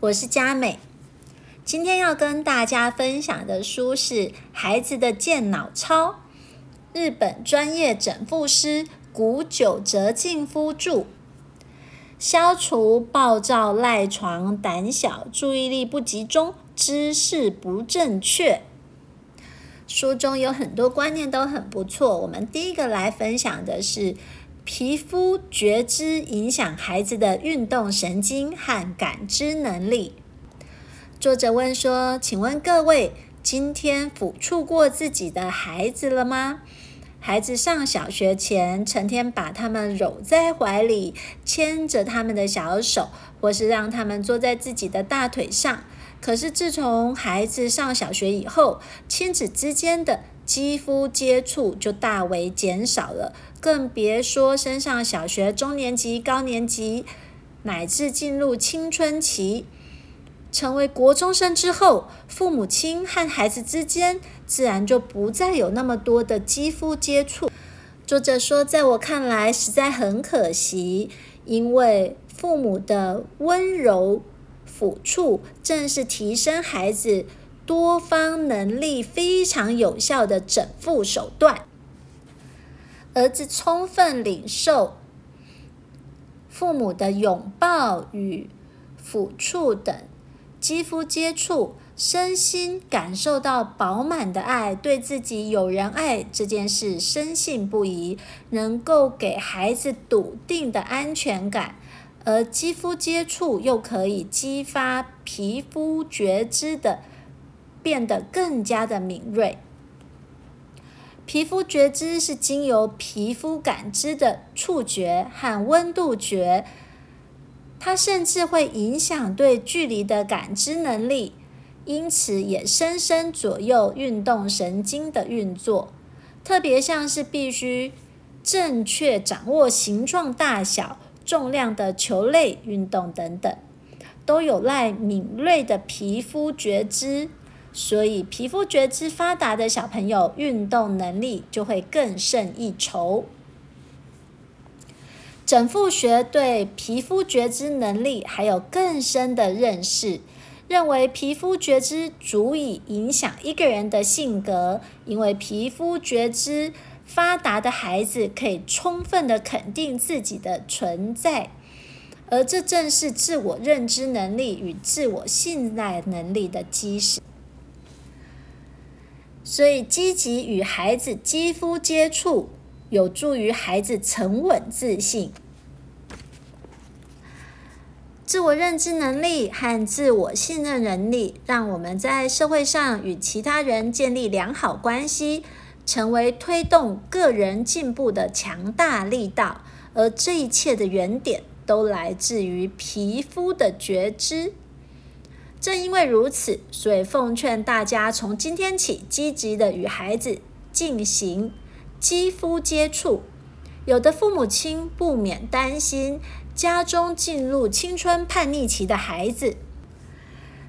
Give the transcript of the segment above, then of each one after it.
我是佳美。今天要跟大家分享的书是《孩子的健脑操》，日本专业整复师古久哲敬夫著，消除暴躁、赖床、胆小、注意力不集中、姿势不正确。书中有很多观念都很不错。我们第一个来分享的是皮肤觉知影响孩子的运动神经和感知能力。作者问说：“请问各位，今天抚触过自己的孩子了吗？孩子上小学前，成天把他们搂在怀里，牵着他们的小手，或是让他们坐在自己的大腿上。”可是自从孩子上小学以后，亲子之间的肌肤接触就大为减少了，更别说升上小学中年级、高年级，乃至进入青春期，成为国中生之后，父母亲和孩子之间自然就不再有那么多的肌肤接触。作者说，在我看来实在很可惜，因为父母的温柔。抚触正是提升孩子多方能力非常有效的整复手段。儿子充分领受父母的拥抱与抚触等肌肤接触，身心感受到饱满的爱，对自己有人爱这件事深信不疑，能够给孩子笃定的安全感。而肌肤接触又可以激发皮肤觉知的变得更加的敏锐。皮肤觉知是经由皮肤感知的触觉和温度觉，它甚至会影响对距离的感知能力，因此也深深左右运动神经的运作。特别像是必须正确掌握形状大小。重量的球类运动等等，都有赖敏锐的皮肤觉知，所以皮肤觉知发达的小朋友，运动能力就会更胜一筹。整复学对皮肤觉知能力还有更深的认识，认为皮肤觉知足以影响一个人的性格，因为皮肤觉知。发达的孩子可以充分的肯定自己的存在，而这正是自我认知能力与自我信赖能力的基石。所以，积极与孩子肌肤接触，有助于孩子沉稳自信。自我认知能力和自我信任能力，让我们在社会上与其他人建立良好关系。成为推动个人进步的强大力道，而这一切的原点都来自于皮肤的觉知。正因为如此，所以奉劝大家从今天起积极的与孩子进行肌肤接触。有的父母亲不免担心家中进入青春叛逆期的孩子。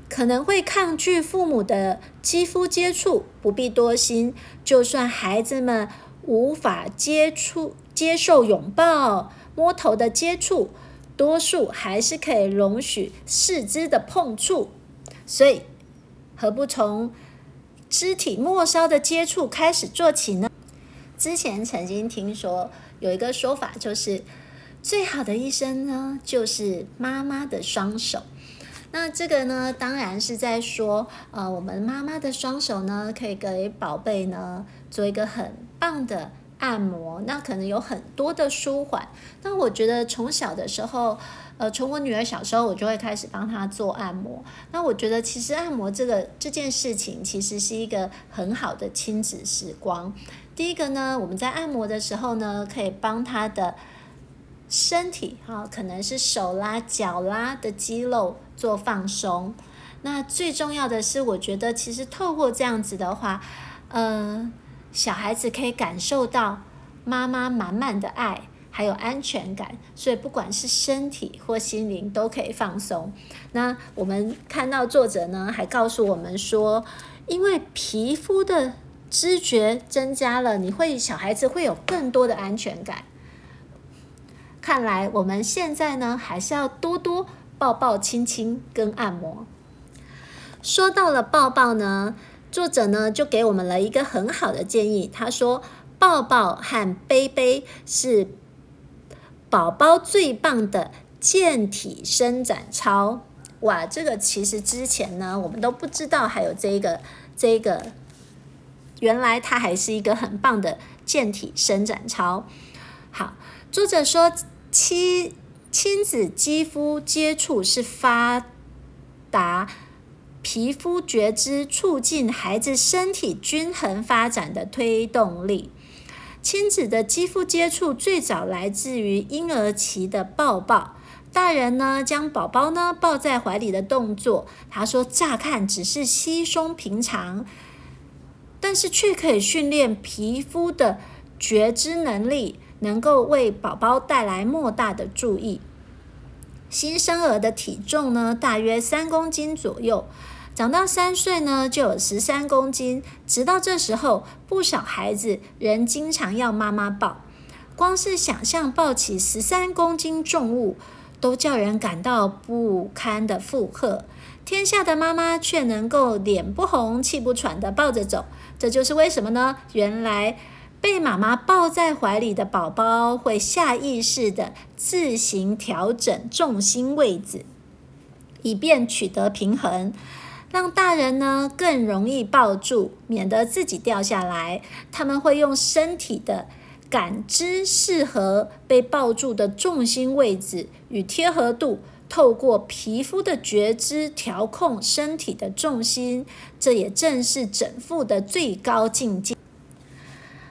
可能会抗拒父母的肌肤接触，不必多心。就算孩子们无法接触、接受拥抱、摸头的接触，多数还是可以容许四肢的碰触。所以，何不从肢体末梢的接触开始做起呢？之前曾经听说有一个说法，就是最好的医生呢，就是妈妈的双手。那这个呢，当然是在说，呃，我们妈妈的双手呢，可以给宝贝呢做一个很棒的按摩，那可能有很多的舒缓。那我觉得从小的时候，呃，从我女儿小时候，我就会开始帮她做按摩。那我觉得其实按摩这个这件事情，其实是一个很好的亲子时光。第一个呢，我们在按摩的时候呢，可以帮她的。身体哈，可能是手啦、脚啦的肌肉做放松。那最重要的是，我觉得其实透过这样子的话，呃，小孩子可以感受到妈妈满满的爱，还有安全感。所以不管是身体或心灵都可以放松。那我们看到作者呢，还告诉我们说，因为皮肤的知觉增加了，你会小孩子会有更多的安全感。看来我们现在呢，还是要多多抱抱、亲亲跟按摩。说到了抱抱呢，作者呢就给我们了一个很好的建议。他说，抱抱和背背是宝宝最棒的健体伸展操。哇，这个其实之前呢，我们都不知道还有这个这个，原来它还是一个很棒的健体伸展操。好，作者说，亲亲子肌肤接触是发达。皮肤觉知促进孩子身体均衡发展的推动力。亲子的肌肤接触最早来自于婴儿期的抱抱。大人呢，将宝宝呢抱在怀里的动作，他说乍看只是稀松平常，但是却可以训练皮肤的觉知能力，能够为宝宝带来莫大的注意。新生儿的体重呢，大约三公斤左右，长到三岁呢，就有十三公斤。直到这时候，不少孩子仍经常要妈妈抱。光是想象抱起十三公斤重物，都叫人感到不堪的负荷。天下的妈妈却能够脸不红、气不喘地抱着走，这就是为什么呢？原来。被妈妈抱在怀里的宝宝会下意识地自行调整重心位置，以便取得平衡，让大人呢更容易抱住，免得自己掉下来。他们会用身体的感知适合被抱住的重心位置与贴合度，透过皮肤的觉知调控身体的重心。这也正是整腹的最高境界。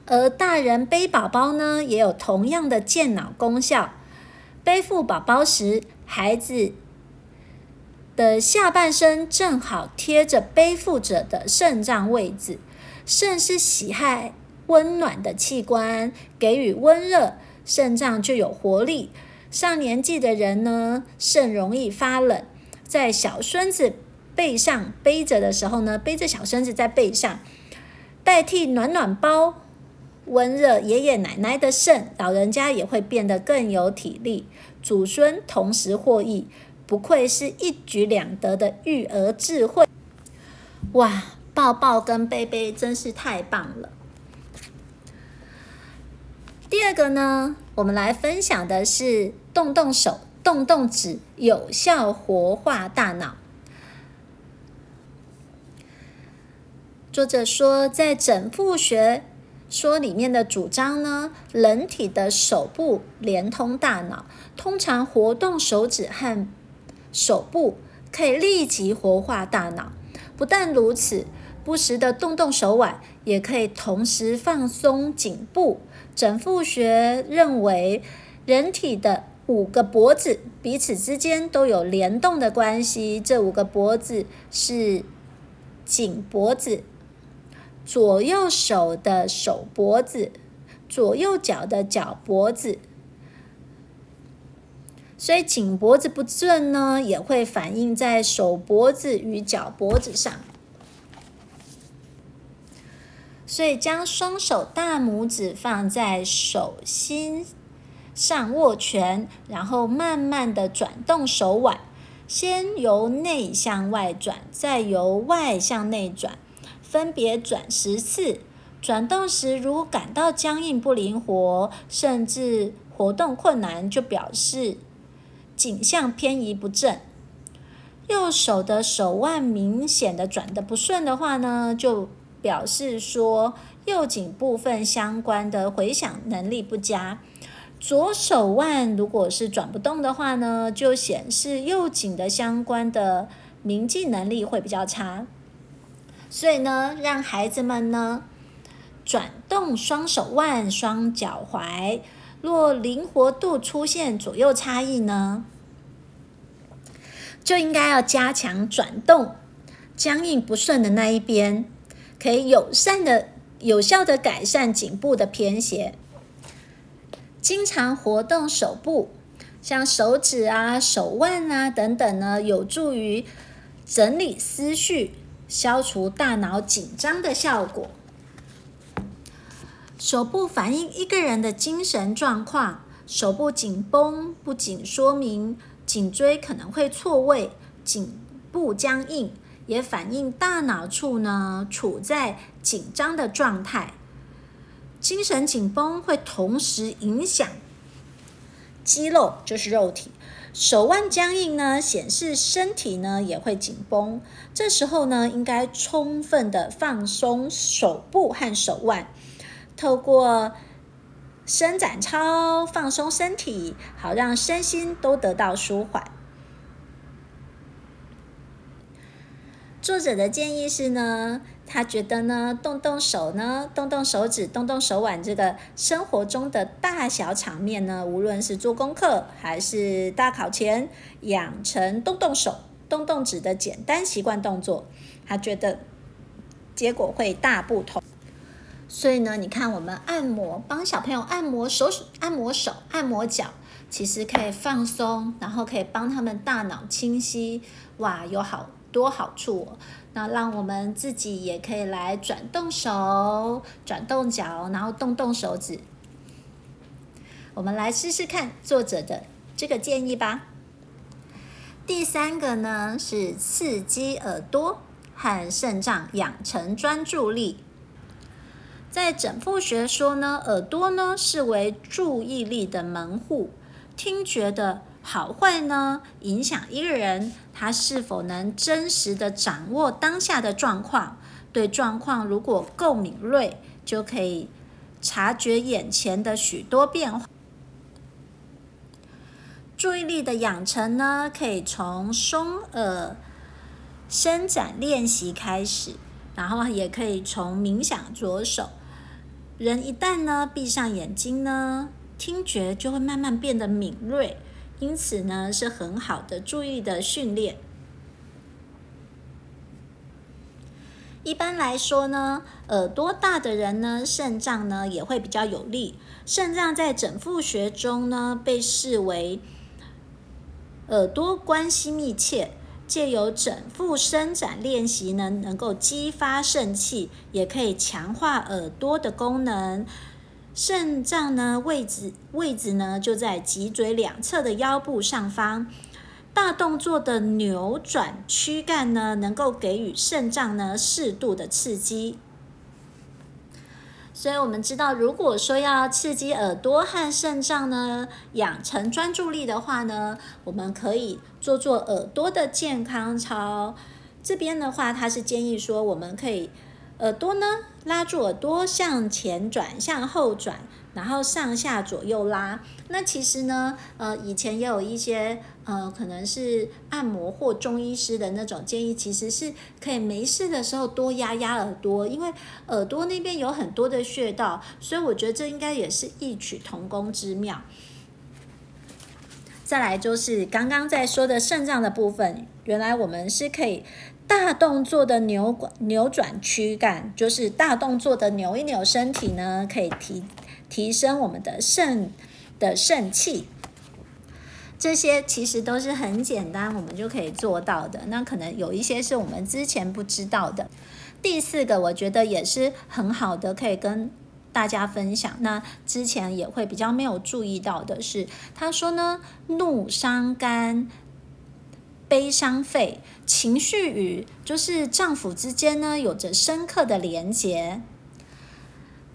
而大人背宝宝呢，也有同样的健脑功效。背负宝宝时，孩子的下半身正好贴着背负者的肾脏位置。肾是喜爱温暖的器官，给予温热，肾脏就有活力。上年纪的人呢，肾容易发冷，在小孙子背上背着的时候呢，背着小孙子在背上，代替暖暖包。温热爷爷奶奶的肾，老人家也会变得更有体力，祖孙同时获益，不愧是一举两得的育儿智慧。哇，抱抱跟背背真是太棒了。第二个呢，我们来分享的是动动手、动动指，有效活化大脑。作者说，在整复学。说里面的主张呢，人体的手部连通大脑，通常活动手指和手部可以立即活化大脑。不但如此，不时的动动手腕，也可以同时放松颈部。整复学认为，人体的五个脖子彼此之间都有联动的关系。这五个脖子是颈脖子。左右手的手脖子，左右脚的脚脖子，所以颈脖子不正呢，也会反映在手脖子与脚脖子上。所以将双手大拇指放在手心上握拳，然后慢慢的转动手腕，先由内向外转，再由外向内转。分别转十次，转动时如感到僵硬不灵活，甚至活动困难，就表示颈项偏移不正。右手的手腕明显的转得不顺的话呢，就表示说右颈部分相关的回响能力不佳。左手腕如果是转不动的话呢，就显示右颈的相关的铭记能力会比较差。所以呢，让孩子们呢转动双手腕、双脚踝。若灵活度出现左右差异呢，就应该要加强转动僵硬不顺的那一边，可以友善的、有效的改善颈部的偏斜。经常活动手部，像手指啊、手腕啊等等呢，有助于整理思绪。消除大脑紧张的效果。手部反映一个人的精神状况。手部紧绷不仅说明颈椎可能会错位，颈部僵硬，也反映大脑处呢处在紧张的状态。精神紧绷会同时影响肌肉，就是肉体。手腕僵硬呢，显示身体呢也会紧绷。这时候呢，应该充分的放松手部和手腕，透过伸展操放松身体，好让身心都得到舒缓。作者的建议是呢，他觉得呢，动动手呢，动动手指，动动手腕，这个生活中的大小场面呢，无论是做功课还是大考前，养成动动手、动动指的简单习惯动作，他觉得结果会大不同。所以呢，你看我们按摩，帮小朋友按摩手、按摩手、按摩脚，其实可以放松，然后可以帮他们大脑清晰，哇，有好。多好处哦！那让我们自己也可以来转动手、转动脚，然后动动手指。我们来试试看作者的这个建议吧。第三个呢是刺激耳朵和肾脏，养成专注力。在整复学说呢，耳朵呢是为注意力的门户，听觉的。好坏呢，影响一个人他是否能真实的掌握当下的状况。对状况如果够敏锐，就可以察觉眼前的许多变化。注意力的养成呢，可以从松耳伸展练习开始，然后也可以从冥想着手。人一旦呢闭上眼睛呢，听觉就会慢慢变得敏锐。因此呢，是很好的注意的训练。一般来说呢，耳朵大的人呢，肾脏呢也会比较有力。肾脏在整复学中呢，被视为耳朵关系密切，借由整腹伸展练习呢，能够激发肾气，也可以强化耳朵的功能。肾脏呢，位置位置呢就在脊椎两侧的腰部上方。大动作的扭转躯干呢，能够给予肾脏呢适度的刺激。所以我们知道，如果说要刺激耳朵和肾脏呢，养成专注力的话呢，我们可以做做耳朵的健康操。这边的话，他是建议说，我们可以。耳朵呢，拉住耳朵向前转，向后转，然后上下左右拉。那其实呢，呃，以前也有一些呃，可能是按摩或中医师的那种建议，其实是可以没事的时候多压压耳朵，因为耳朵那边有很多的穴道，所以我觉得这应该也是异曲同工之妙。再来就是刚刚在说的肾脏的部分，原来我们是可以。大动作的扭扭转躯干，就是大动作的扭一扭身体呢，可以提提升我们的肾的肾气。这些其实都是很简单，我们就可以做到的。那可能有一些是我们之前不知道的。第四个，我觉得也是很好的，可以跟大家分享。那之前也会比较没有注意到的是，他说呢，怒伤肝。悲伤肺，情绪与就是脏腑之间呢，有着深刻的连结。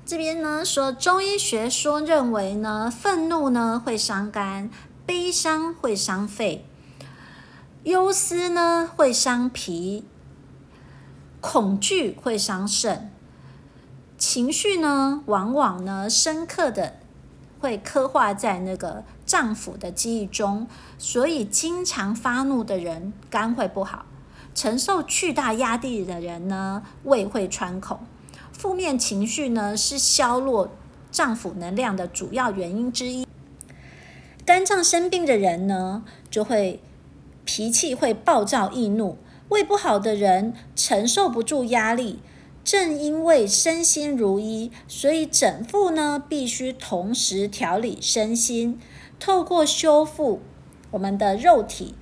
这边呢说，中医学说认为呢，愤怒呢会伤肝，悲伤会伤肺，忧思呢会伤脾，恐惧会伤肾，情绪呢往往呢深刻的。会刻画在那个脏腑的记忆中，所以经常发怒的人肝会不好；承受巨大压力的人呢，胃会穿孔。负面情绪呢，是削弱脏腑能量的主要原因之一。肝脏生病的人呢，就会脾气会暴躁易怒；胃不好的人承受不住压力。正因为身心如一，所以整复呢必须同时调理身心，透过修复我们的肉体，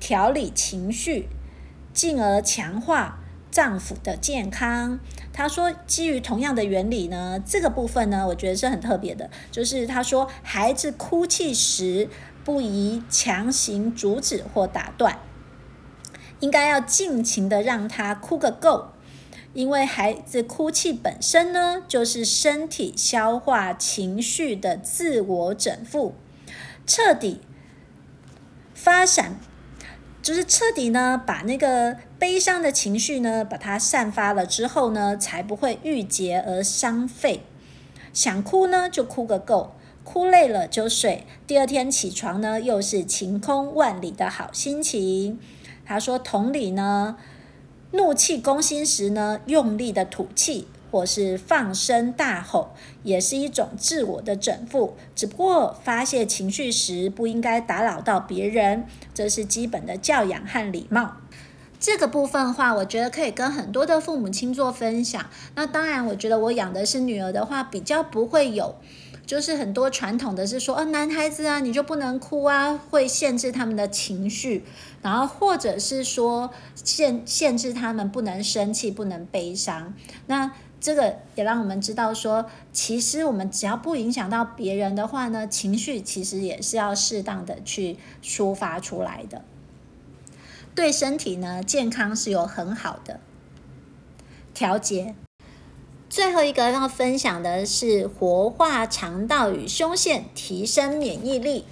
调理情绪，进而强化脏腑的健康。他说，基于同样的原理呢，这个部分呢，我觉得是很特别的，就是他说，孩子哭泣时不宜强行阻止或打断，应该要尽情的让他哭个够。因为孩子哭泣本身呢，就是身体消化情绪的自我整复，彻底发散，就是彻底呢把那个悲伤的情绪呢，把它散发了之后呢，才不会郁结而伤肺。想哭呢就哭个够，哭累了就睡，第二天起床呢又是晴空万里的好心情。他说同理呢。怒气攻心时呢，用力的吐气或是放声大吼，也是一种自我的整复。只不过发泄情绪时不应该打扰到别人，这是基本的教养和礼貌。这个部分的话，我觉得可以跟很多的父母亲做分享。那当然，我觉得我养的是女儿的话，比较不会有。就是很多传统的是说，哦，男孩子啊，你就不能哭啊，会限制他们的情绪，然后或者是说限限制他们不能生气、不能悲伤。那这个也让我们知道说，其实我们只要不影响到别人的话呢，情绪其实也是要适当的去抒发出来的，对身体呢健康是有很好的调节。最后一个要分享的是活化肠道与胸腺，提升免疫力。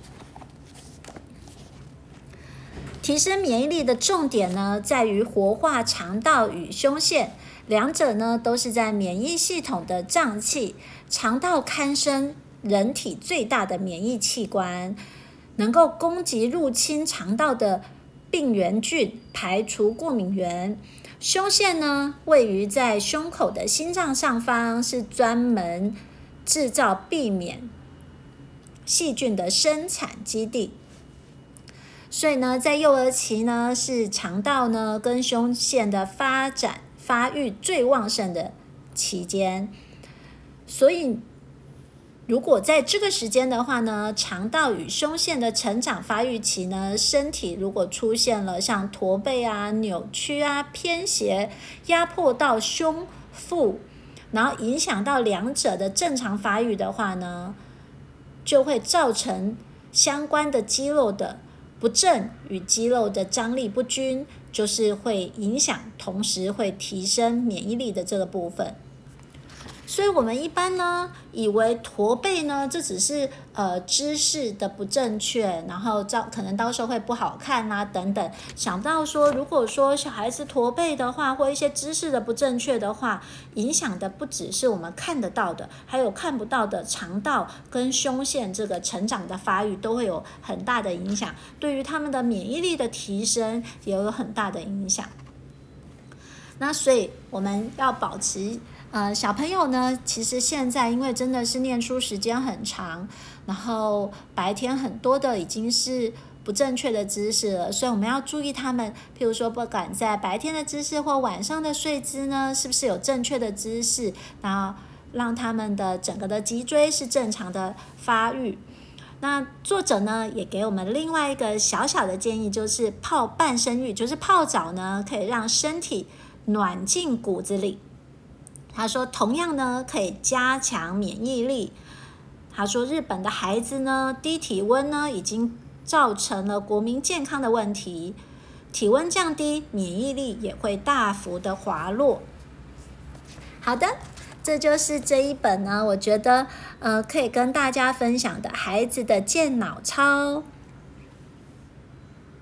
提升免疫力的重点呢，在于活化肠道与胸腺，两者呢都是在免疫系统的脏器。肠道堪称人体最大的免疫器官，能够攻击入侵肠道的病原菌，排除过敏原。胸腺呢，位于在胸口的心脏上方，是专门制造避免细菌的生产基地。所以呢，在幼儿期呢，是肠道呢跟胸腺的发展发育最旺盛的期间。所以。如果在这个时间的话呢，肠道与胸腺的成长发育期呢，身体如果出现了像驼背啊、扭曲啊、偏斜、压迫到胸腹，然后影响到两者的正常发育的话呢，就会造成相关的肌肉的不正与肌肉的张力不均，就是会影响，同时会提升免疫力的这个部分。所以，我们一般呢，以为驼背呢，这只是呃姿势的不正确，然后照可能到时候会不好看啊等等。想不到说，如果说小孩子驼背的话，或一些姿势的不正确的话，影响的不只是我们看得到的，还有看不到的肠道跟胸腺这个成长的发育都会有很大的影响，对于他们的免疫力的提升也有很大的影响。那所以我们要保持。呃，小朋友呢，其实现在因为真的是念书时间很长，然后白天很多的已经是不正确的姿势了，所以我们要注意他们，譬如说不管在白天的姿势或晚上的睡姿呢，是不是有正确的姿势，然后让他们的整个的脊椎是正常的发育。那作者呢也给我们另外一个小小的建议，就是泡半身浴，就是泡澡呢，可以让身体暖进骨子里。他说，同样呢，可以加强免疫力。他说，日本的孩子呢，低体温呢，已经造成了国民健康的问题。体温降低，免疫力也会大幅的滑落。好的，这就是这一本呢，我觉得呃，可以跟大家分享的孩子的健脑操。